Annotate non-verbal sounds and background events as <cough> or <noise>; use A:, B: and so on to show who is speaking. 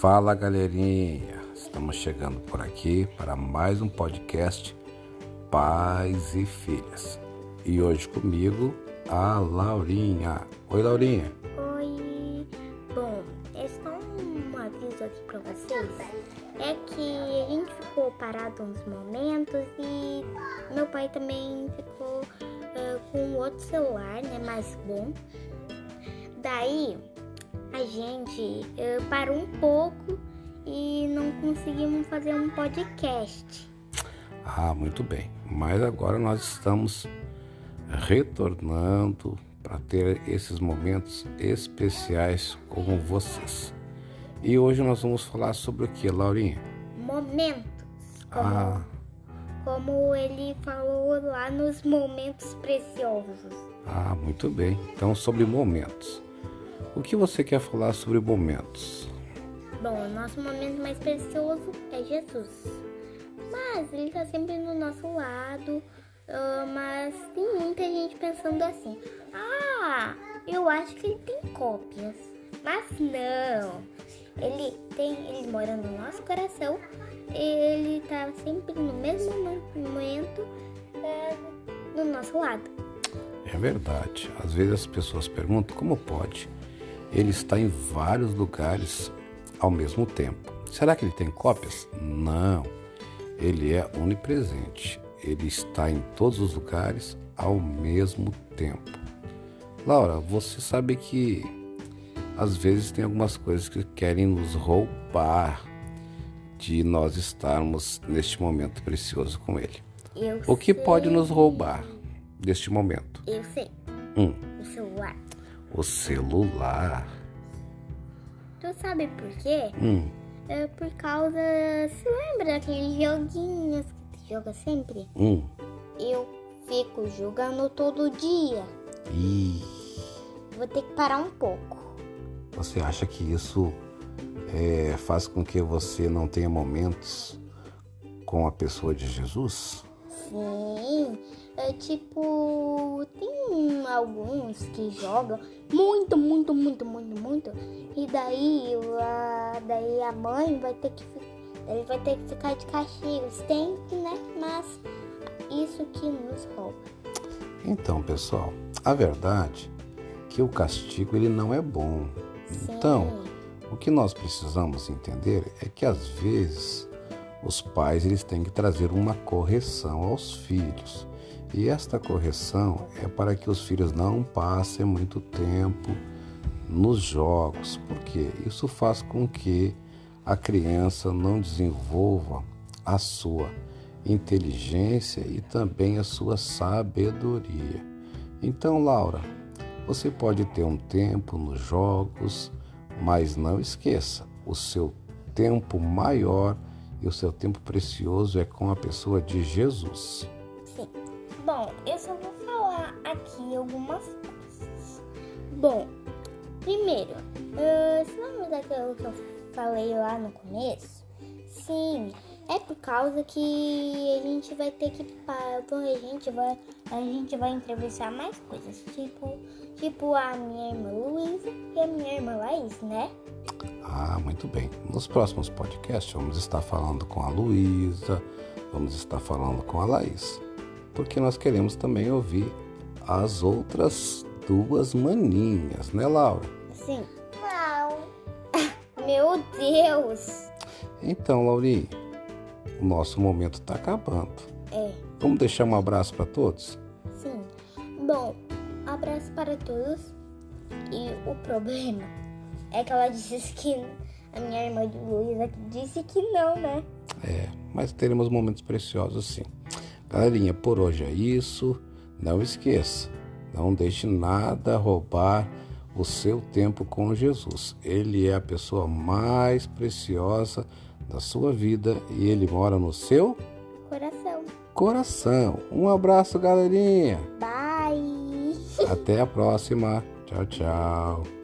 A: Fala galerinha, estamos chegando por aqui para mais um podcast Pais e Filhas. E hoje comigo a Laurinha. Oi Laurinha.
B: Oi. Bom, é só um aviso aqui para vocês. É que a gente ficou parado uns momentos e meu pai também ficou uh, com outro celular, né, mais bom. Daí a gente uh, parou um pouco e não conseguimos fazer um podcast.
A: Ah, muito bem. Mas agora nós estamos retornando para ter esses momentos especiais com vocês. E hoje nós vamos falar sobre o que, Laurinha?
B: Momentos. Como, ah. como ele falou lá nos momentos preciosos.
A: Ah, muito bem. Então, sobre momentos. O que você quer falar sobre momentos?
B: Bom, o nosso momento mais precioso é Jesus. Mas ele está sempre do nosso lado. Uh, mas tem muita gente pensando assim: ah, eu acho que ele tem cópias. Mas não. Ele tem, ele mora no nosso coração. Ele está sempre no mesmo momento uh, do nosso lado.
A: É verdade. Às vezes as pessoas perguntam como pode ele está em vários lugares ao mesmo tempo. Será que ele tem cópias? Não. Ele é onipresente. Ele está em todos os lugares ao mesmo tempo. Laura, você sabe que às vezes tem algumas coisas que querem nos roubar de nós estarmos neste momento precioso com Ele.
B: Eu
A: o que
B: sei.
A: pode nos roubar deste momento?
B: Eu sei.
A: Hum.
B: O celular.
A: O celular.
B: Tu sabe por quê?
A: Hum.
B: É por causa. Se lembra daqueles joguinhos que tu joga sempre?
A: Hum.
B: Eu fico jogando todo dia.
A: Ih.
B: Vou ter que parar um pouco.
A: Você acha que isso é, faz com que você não tenha momentos com a pessoa de Jesus?
B: Sim. É tipo. Tem alguns que jogam muito, muito, muito, muito, muito. E daí a, daí a mãe vai ter que ele vai ter que ficar de castigo. Sempre, né? Mas isso que nos rouba.
A: Então, pessoal, a verdade é que o castigo ele não é bom.
B: Sim.
A: Então, o que nós precisamos entender é que às vezes os pais eles têm que trazer uma correção aos filhos. E esta correção é para que os filhos não passem muito tempo nos jogos, porque isso faz com que a criança não desenvolva a sua inteligência e também a sua sabedoria. Então, Laura, você pode ter um tempo nos jogos, mas não esqueça, o seu tempo maior e o seu tempo precioso é com a pessoa de Jesus.
B: Bom, eu só vou falar aqui algumas coisas. Bom, primeiro, uh, você lembra daquilo que eu falei lá no começo? Sim, é por causa que a gente vai ter que a gente vai a gente vai entrevistar mais coisas, tipo tipo a minha irmã Luísa e a minha irmã Laís, né?
A: Ah, muito bem. Nos próximos podcasts vamos estar falando com a Luísa, vamos estar falando com a Laís porque nós queremos também ouvir as outras duas maninhas, né, Laura?
B: Sim. Não. <laughs> Meu Deus.
A: Então, Laurinha, o nosso momento está acabando.
B: É.
A: Vamos deixar um abraço para todos?
B: Sim. Bom, abraço para todos. E o problema é que ela disse que a minha irmã de Luísa disse que não, né?
A: É, mas teremos momentos preciosos sim. Galerinha, por hoje é isso. Não esqueça, não deixe nada roubar o seu tempo com Jesus. Ele é a pessoa mais preciosa da sua vida e ele mora no seu
B: coração.
A: Coração. Um abraço, galerinha.
B: Bye.
A: Até a próxima. Tchau, tchau.